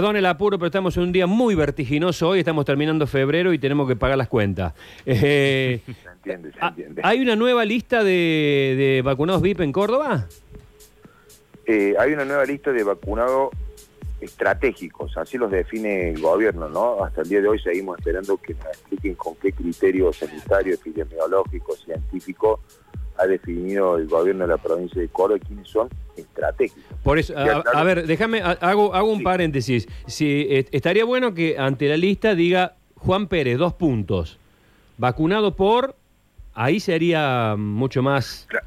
Perdón el apuro, pero estamos en un día muy vertiginoso hoy. Estamos terminando febrero y tenemos que pagar las cuentas. Eh, Se entiende, se ah, entiende. ¿Hay una nueva lista de, de vacunados VIP en Córdoba? Eh, hay una nueva lista de vacunados estratégicos, así los define el gobierno, ¿no? Hasta el día de hoy seguimos esperando que nos expliquen con qué criterio sanitario, epidemiológico, científico ha definido el gobierno de la provincia de Córdoba quiénes son estratégicos. Por eso, a, ver, déjame, hago, hago un Sí. paréntesis. Si, eh, estaría bueno que ante la lista diga Juan Pérez, dos puntos. Vacunado por, ahí sería mucho más... Claro.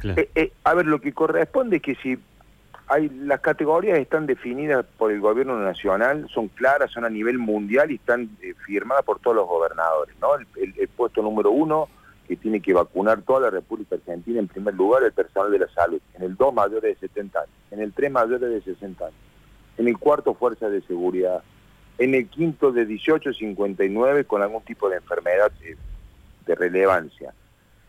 Claro. Eh, eh, a ver, lo que corresponde es que si hay las categorías están definidas por el gobierno nacional, son claras, son a nivel mundial y están eh, firmadas por todos los gobernadores, ¿no? El, el- el puesto número uno que tiene que vacunar toda la República Argentina en primer lugar el personal de la salud, en el dos mayores de 70 años, en el tres mayores de 60 años, en el cuarto fuerzas de seguridad, en el quinto de 18 a 59 con algún tipo de enfermedad eh, de relevancia.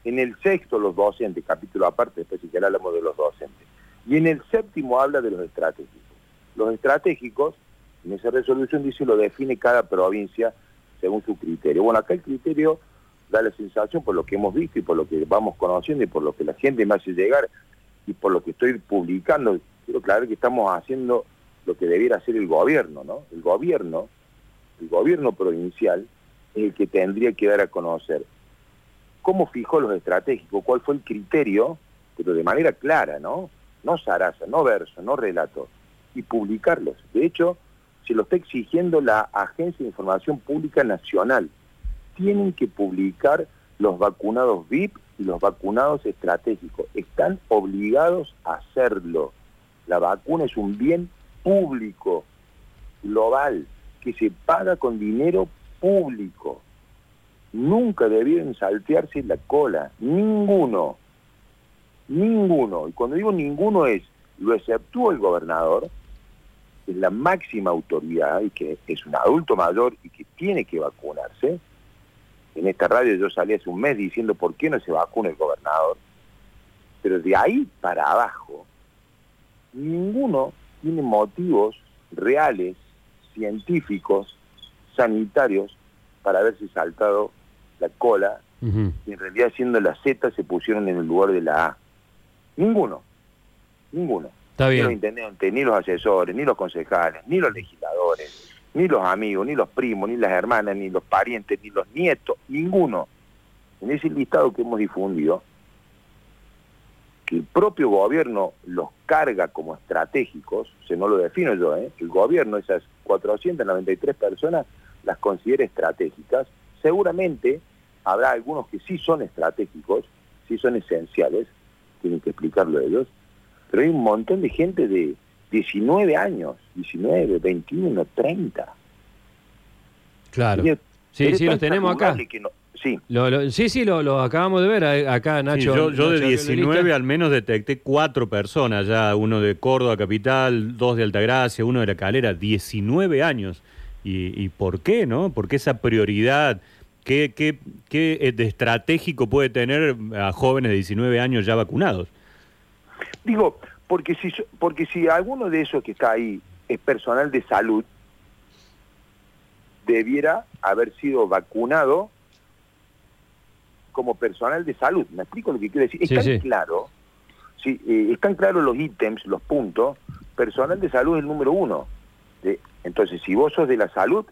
En el sexto, los docentes, capítulo aparte, después si hablamos de los docentes. Y en el séptimo habla de los estratégicos. Los estratégicos, en esa resolución dice, lo define cada provincia según su criterio. Bueno, acá el criterio da la sensación, por lo que hemos visto y por lo que vamos conociendo y por lo que la gente me hace llegar y por lo que estoy publicando, quiero aclarar que estamos haciendo lo que debiera hacer el gobierno, ¿no? El gobierno, el gobierno provincial es el que tendría que dar a conocer cómo fijó los estratégicos, cuál fue el criterio, pero de manera clara, ¿no? No zaraza, no verso, no relato, y publicarlos. De hecho, se lo está exigiendo la Agencia de Información Pública Nacional. Tienen que publicar los vacunados VIP y los vacunados estratégicos. Están obligados a hacerlo. La vacuna es un bien público, global, que se paga con dinero público nunca debieron saltearse la cola, ninguno, ninguno. Y cuando digo ninguno es, lo exceptúa el gobernador, que es la máxima autoridad y que es un adulto mayor y que tiene que vacunarse. En esta radio yo salí hace un mes diciendo por qué no se vacuna el gobernador. Pero de ahí para abajo, ninguno tiene motivos reales, científicos, sanitarios, para haberse saltado la cola y en realidad siendo la Z se pusieron en el lugar de la A. Ninguno, ninguno. Está Ni los bien. intendentes, ni los asesores, ni los concejales, ni los legisladores, ni los amigos, ni los primos, ni las hermanas, ni los parientes, ni los nietos, ninguno. En ese listado que hemos difundido, que el propio gobierno los carga como estratégicos, o sea, no lo defino yo, ¿eh? el gobierno, esas 493 personas, las considera estratégicas, seguramente habrá algunos que sí son estratégicos, sí son esenciales, tienen que explicarlo ellos, pero hay un montón de gente de 19 años, 19, 21, 30. Claro. Es- Sí, sí, los tenemos acá. no- sí, Lo- lo- sí, sí, lo, lo acabamos de ver eh, acá, Sí, Nacho. yo, yo de Nacho, 19 lista. al menos detecté cuatro personas ya, uno de Córdoba Capital, dos de Altagracia, uno de La Calera, 19 años. ¿Y, y por qué, no? ¿Por qué esa prioridad? ¿Qué, qué, qué eh, de estratégico puede tener a jóvenes de 19 años ya vacunados? Digo, porque si, porque si alguno de esos que está ahí es personal de salud, debiera haber sido vacunado como personal de salud. ¿Me explico lo que quiero decir? Es Sí, tan sí. claro, sí, eh, están claros los ítems, los puntos. Personal de salud es el número uno. Entonces, si vos sos de la salud,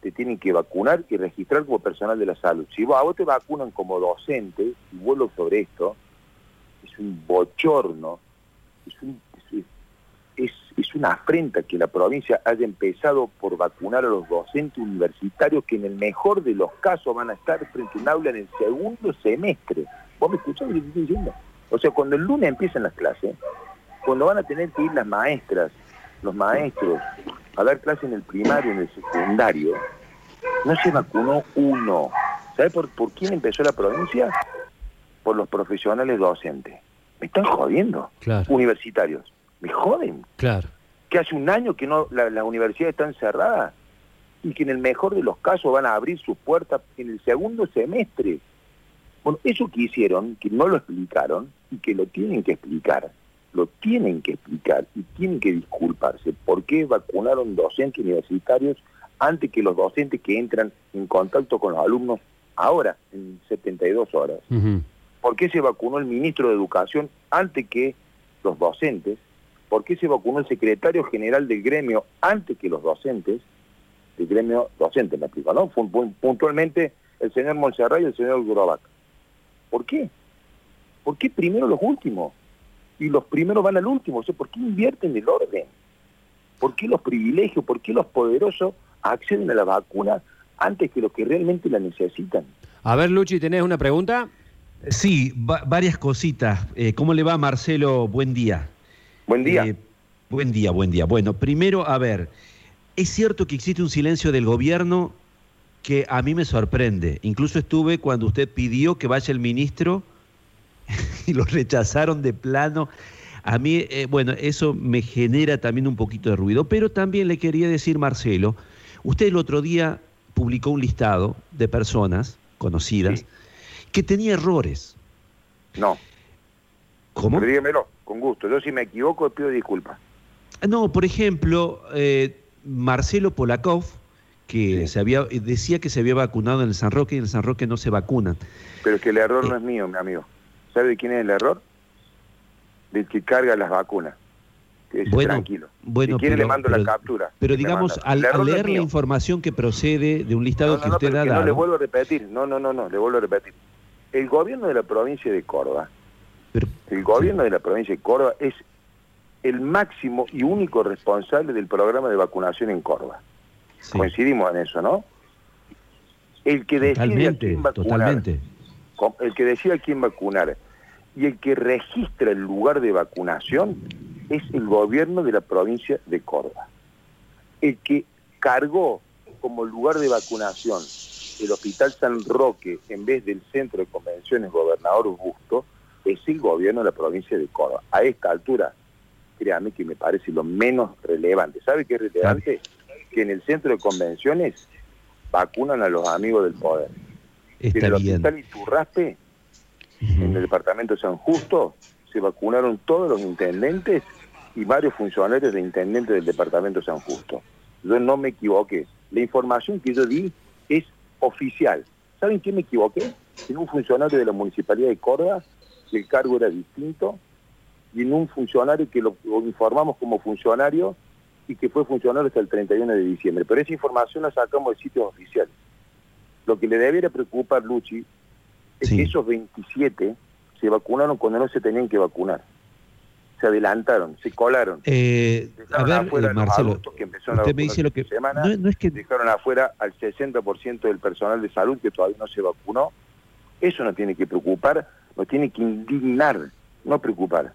te tienen que vacunar y registrar como personal de la salud. Si vos, a vos te vacunan como docente, y vuelvo sobre esto, es un bochorno, es, es- una afrenta que la provincia haya empezado por vacunar a los docentes universitarios que en el mejor de los casos van a estar frente a un aula en el segundo semestre. ¿Vos me escuchás lo que estoy diciendo? O sea, cuando el lunes empiezan las clases, cuando van a tener que ir las maestras, los maestros, a dar clases en el primario, en el secundario, no se vacunó uno. ¿Sabe por, por quién empezó la provincia? Por los profesionales docentes. Me están jodiendo. Claro, Universitarios. Me joden. claro. Que hace un año que no la- las universidades están cerradas y que en el mejor de los casos van a abrir sus puertas en el segundo semestre. Bueno, eso que hicieron, que no lo explicaron y que lo tienen que explicar, lo tienen que explicar y tienen que disculparse por qué vacunaron docentes universitarios antes que los docentes que entran en contacto con los alumnos ahora, en 72 horas. Ujú. ¿Por qué se vacunó el ministro de Educación antes que los docentes? ¿Por qué se vacunó el secretario general del gremio antes que los docentes? Del gremio docente, me explico, ¿no? Puntualmente el señor Montserrat y el señor Grobac. ¿Por qué? ¿Por qué primero los últimos? Y los primeros van al último. ¿por qué invierten el orden? ¿Por qué los privilegios? ¿Por qué los poderosos acceden a la vacuna antes que los que realmente la necesitan? A ver, Luchi, ¿tenés una pregunta? Sí, va- varias cositas. Eh, ¿Cómo le va, Marcelo? Buen día. Buen día. Eh, buen día, buen día. Bueno, primero, a ver, es cierto que existe un silencio del gobierno que a mí me sorprende. Incluso estuve cuando usted pidió que vaya el ministro y lo rechazaron de plano. A mí, eh, bueno, eso me genera también un poquito de ruido. Pero también le quería decir, Marcelo, usted el otro día publicó un listado de personas conocidas Sí. Que tenía errores. No. ¿Cómo? Pero dígamelo, con gusto. Yo si me equivoco pido disculpas. No, por ejemplo, eh, Marcelo Polakov, que Sí. se había, eh, decía que se había vacunado en el San Roque y en el San Roque no se vacunan. Pero es que el error Eh. no es mío, mi amigo. ¿Sabe de quién es el error? Del que carga las vacunas. Que Bueno, tranquilo. bueno, si quiere pero- le mando pero- la captura. Pero digamos, al, leer la información que procede de un listado No, no, que usted no le dado, vuelvo a repetir. No, no, no, no, le vuelvo a repetir. El gobierno de la provincia de Córdoba, pero- el gobierno de la provincia de Córdoba es el máximo y único responsable del programa de vacunación en Córdoba. sí, Coincidimos en eso, ¿no? El que decide a quién vacunar, totalmente. el que decide a quién vacunar y el que registra el lugar de vacunación es el gobierno de la provincia de Córdoba. El que cargó como lugar de vacunación el Hospital San Roque en vez del Centro de Convenciones Gobernador Busto es el gobierno de la provincia de Córdoba. A esta altura, créame que me parece lo menos relevante. ¿Sabe qué es relevante? Que en el Centro de Convenciones vacunan a los amigos del poder. En el bien. Hospital Iturraspe en el departamento de San Justo se vacunaron todos los intendentes y varios funcionarios de intendentes del departamento de San Justo. Yo no me equivoqué. La información que yo di es oficial. ¿Saben qué me equivoqué? En un funcionario de la Municipalidad de Córdoba, que el cargo era distinto, y en un funcionario que lo, informamos como funcionario y que fue funcionario hasta el 31 de diciembre. Pero esa información la sacamos de sitios oficiales. Lo que le debiera preocupar, Luchi, es Sí. que esos 27 se vacunaron cuando no se tenían que vacunar. Se adelantaron, se colaron. Eh, a ver, afuera eh, los Marcelo, que empezaron a me dice lo que... semana, No, no es que... dejaron afuera al 60% del personal de salud que todavía no se vacunó. Eso nos tiene que preocupar, nos tiene que indignar, no preocupar.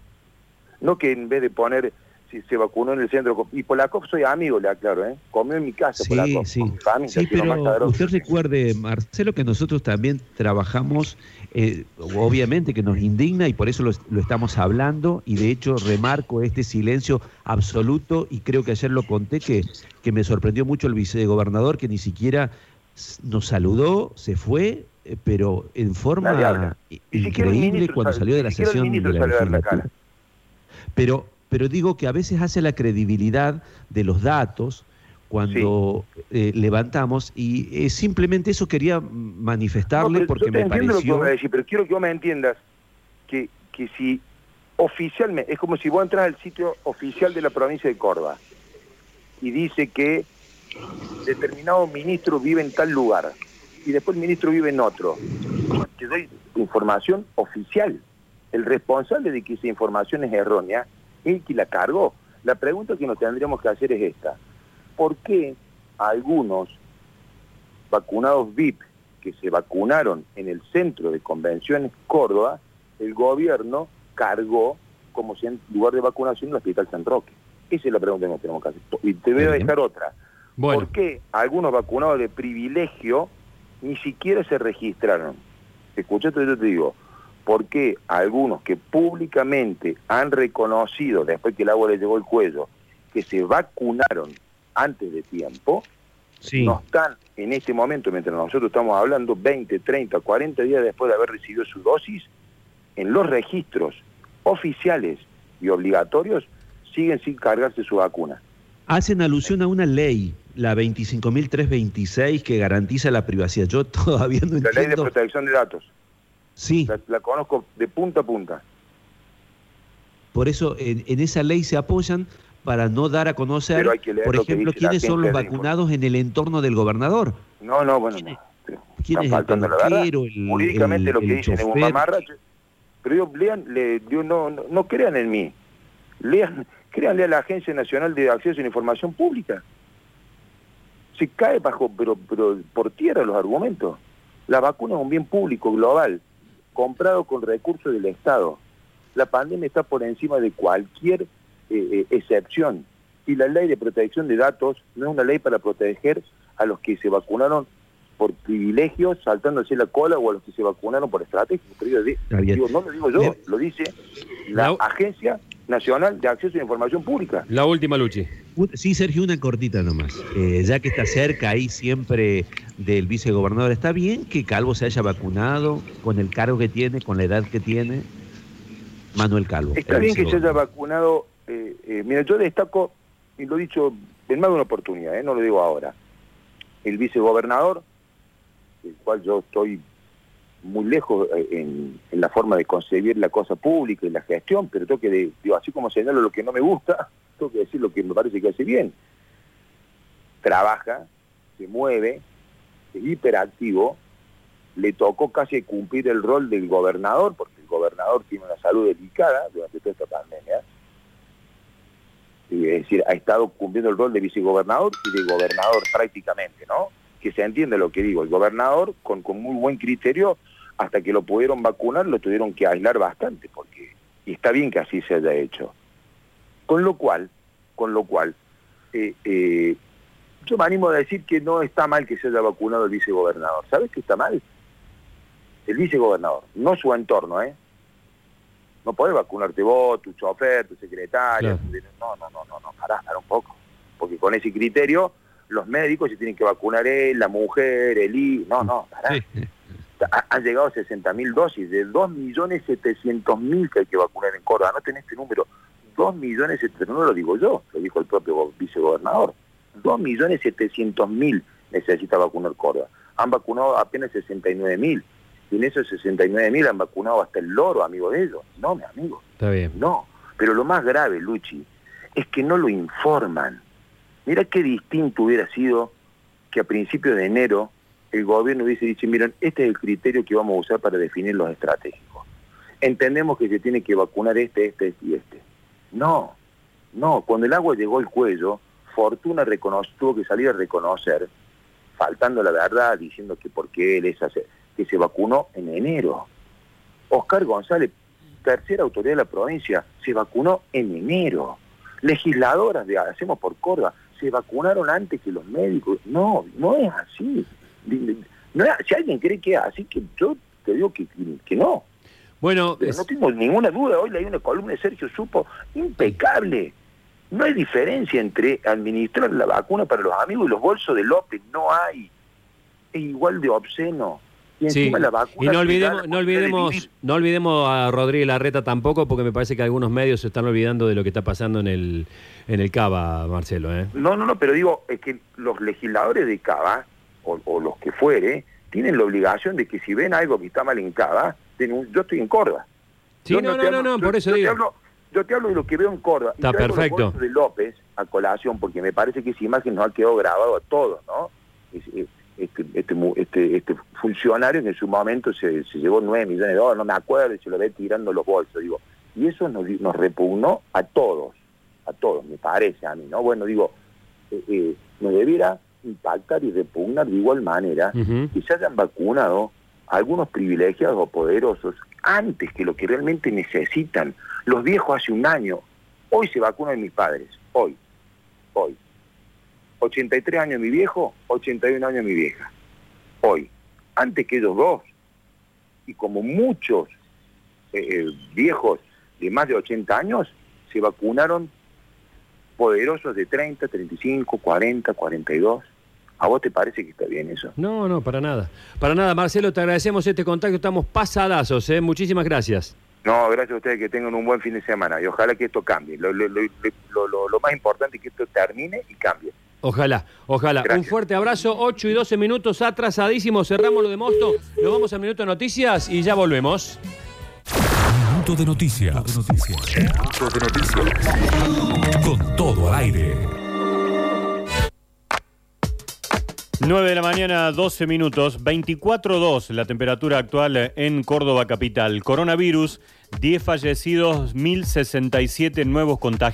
No que en vez de poner si se vacunó en el centro... Y Polakov soy amigo, le aclaro, ¿eh? Comió en mi casa, Sí, Polakov, sí. con mi familia, Sí, pero usted recuerde, Marcelo, que nosotros también trabajamos, eh, obviamente que nos indigna y por eso lo, lo estamos hablando y de hecho remarco este silencio absoluto y creo que ayer lo conté que, que me sorprendió mucho el vicegobernador que ni siquiera nos saludó, se fue, eh, pero en forma increíble ministro cuando salió de la sesión de la legislatura. Pero, pero digo que a veces hace la credibilidad de los datos cuando eh, levantamos y eh, simplemente eso quería manifestarle No, porque yo te me entiendo lo que pareció... vos me decís, pero quiero que vos me entiendas que, que si oficialmente, es como si vos entras al sitio oficial de la provincia de Córdoba y dice que determinado ministro vive en tal lugar y después el ministro vive en otro. Te doy información oficial. El responsable de que esa información es errónea el que la cargó. La pregunta que nos tendríamos que hacer es esta. ¿Por qué algunos vacunados VIP que se vacunaron en el centro de convenciones Córdoba, el gobierno cargó como si en lugar de vacunación el Hospital San Roque. Esa es la pregunta que nos tenemos que hacer. Y te voy a dejar otra. Bueno, ¿Por qué algunos vacunados de privilegio ni siquiera se registraron? Escucha yo te digo. ¿Por qué algunos que públicamente han reconocido, después que el agua les llegó al cuello, que se vacunaron antes de tiempo, Sí, no están en este momento, mientras nosotros estamos hablando, 20, 30, 40 días después de haber recibido su dosis, en los registros oficiales y obligatorios siguen sin cargarse su vacuna. Hacen alusión a una ley, la 25.326, que garantiza la privacidad. Yo todavía no La ley de entiendo. protección de datos. Sí, La, la conozco de punta a punta. por eso en, en esa ley se apoyan para no dar a conocer, por ejemplo, quiénes son los vacunados en el entorno del gobernador. No, no, bueno, ¿Quién es- quién es el peluquero, el- Jurídicamente el- lo que el dicen es un chofer? mamarracho. Pero yo, lean, le, yo no, no, no crean en mí. Lean, créanle a la Agencia Nacional de Acceso a la Información Pública. Se cae bajo, pero, pero por tierra los argumentos. La vacuna es un bien público, global, comprado con recursos del Estado. La pandemia está por encima de cualquier eh, eh, excepción. Y la ley de protección de datos no es una ley para proteger a los que se vacunaron por privilegios, saltándose la cola, o a los que se vacunaron por estrategia. Digo, no lo digo yo, lo dice La- Agencia Nacional de Acceso a la Información Pública. La última, Luchi. Sí, Sergio, una cortita nomás. Eh, ya que está cerca ahí siempre del vicegobernador, ¿está bien que Calvo se haya vacunado con el cargo que tiene, con la edad que tiene? Manuel Calvo. Está el bien que se haya vacunado. eh, eh, mira, yo destaco, y lo he dicho en más de una oportunidad, eh, no lo digo ahora, el vicegobernador, del cual yo estoy muy lejos eh, en, la forma de concebir la cosa pública y la gestión, pero tengo que, de- digo, así como señalo lo que no me gusta, tengo que decir lo que me parece que hace bien. Trabaja, se mueve, es hiperactivo, le tocó casi cumplir el rol del gobernador, porque el gobernador tiene una salud delicada durante toda esta pandemia. Es decir, ha estado cumpliendo el rol de vicegobernador y de gobernador prácticamente, ¿no? Que se entiende lo que digo. El gobernador, con, con muy buen criterio, hasta que lo pudieron vacunar, lo tuvieron que aislar bastante, porque y está bien que así se haya hecho. Con lo cual, con lo cual, eh, eh, yo me animo a decir que no está mal que se haya vacunado el vicegobernador. ¿Sabes qué está mal? El vicegobernador, no su entorno, ¿eh? No podés vacunarte vos, tu chofer, tu secretaria. Claro. No, no, no, no, no, pará, pará un poco. Porque con ese criterio, los médicos se tienen que vacunar él, la mujer, el hijo. No, no, pará. Sí. Ha- Han llegado 60.000 dosis, de 2.700.000 que hay que vacunar en Córdoba. No tenés este número. 2.700.000, no lo digo yo, lo dijo el propio go- vicegobernador. 2.700.000 necesita vacunar Córdoba. Han vacunado apenas 69.000. Y en esos 69.000 han vacunado hasta el loro, amigo de ellos. No, mi amigo. Está bien. No, pero lo más grave, Luchi, es que no lo informan. Mira qué distinto hubiera sido que a principios de enero el gobierno hubiese dicho, miren, este es el criterio que vamos a usar para definir los estratégicos. Entendemos que se tiene que vacunar este, este, este y este. No, no, cuando el agua llegó al cuello, Fortuna tuvo que salir a reconocer, faltando la verdad, diciendo que porque él es que se vacunó en enero. Oscar González, tercera autoridad de la provincia, se vacunó en enero. Legisladoras de Hacemos por Córdoba se vacunaron antes que los médicos. No, no es así. No si alguien cree que es así, que yo te digo que, que no. Bueno, Pero no tengo ninguna duda. Hoy leí una columna de Sergio Supo impecable. No hay diferencia entre administrar la vacuna para los amigos y los bolsos de López. No hay. Es igual de obsceno. Y sí. encima la vacuna Y no olvidemos, no olvidemos, no olvidemos a Rodríguez Larreta tampoco, porque me parece que algunos medios se están olvidando de lo que está pasando en el, en el Cava, Marcelo, ¿eh? No, no, no, pero digo, es que los legisladores de Cava, o, o los que fuere, tienen la obligación de que si ven algo que está mal denun- yo estoy en Córdoba. Sí, Yo no, te no, no, hablo- no, yo- por eso yo digo. Te hablo, yo te hablo de lo que veo en Córdoba. Está y perfecto. de López a colación, porque me parece que esa imagen nos ha quedado grabado a todos, ¿no? Es- es- Este, este, este, este funcionario que en su momento se, se llevó 9 millones de dólares, no me acuerdo, y se lo ve tirando los bolsos, digo. Y eso nos, nos repugnó a todos, a todos, me parece a mí, ¿no? Bueno, digo, eh, eh, nos debiera impactar y repugnar de igual manera Ujú. que se hayan vacunado algunos privilegiados o poderosos antes que lo que realmente necesitan. Los viejos hace un año, hoy se vacunan mis padres, hoy, hoy. 83 años mi viejo, 81 años mi vieja, hoy. Antes que ellos dos, y como muchos eh, eh, viejos de más de 80 años, se vacunaron poderosos de 30, 35, 40, 42. ¿A vos te parece que está bien eso? No, no, para nada. Para nada, Marcelo, te agradecemos este contacto, estamos pasadazos, ¿eh? Muchísimas gracias. No, gracias a ustedes que tengan un buen fin de semana y ojalá que esto cambie. Lo, lo- lo- lo- lo- lo más importante es que esto termine y cambie. Ojalá, ojalá. Gracias. Un fuerte abrazo, 8 y 12 minutos atrasadísimos. Cerramos lo de Mosto. Nos vamos al minuto de noticias y ya volvemos. Minuto de noticias. Minuto de noticias. Con todo al aire. 9 de la mañana, 12 minutos, 24.2 la temperatura actual en Córdoba capital. Coronavirus, 10 fallecidos, 1067 nuevos contagios.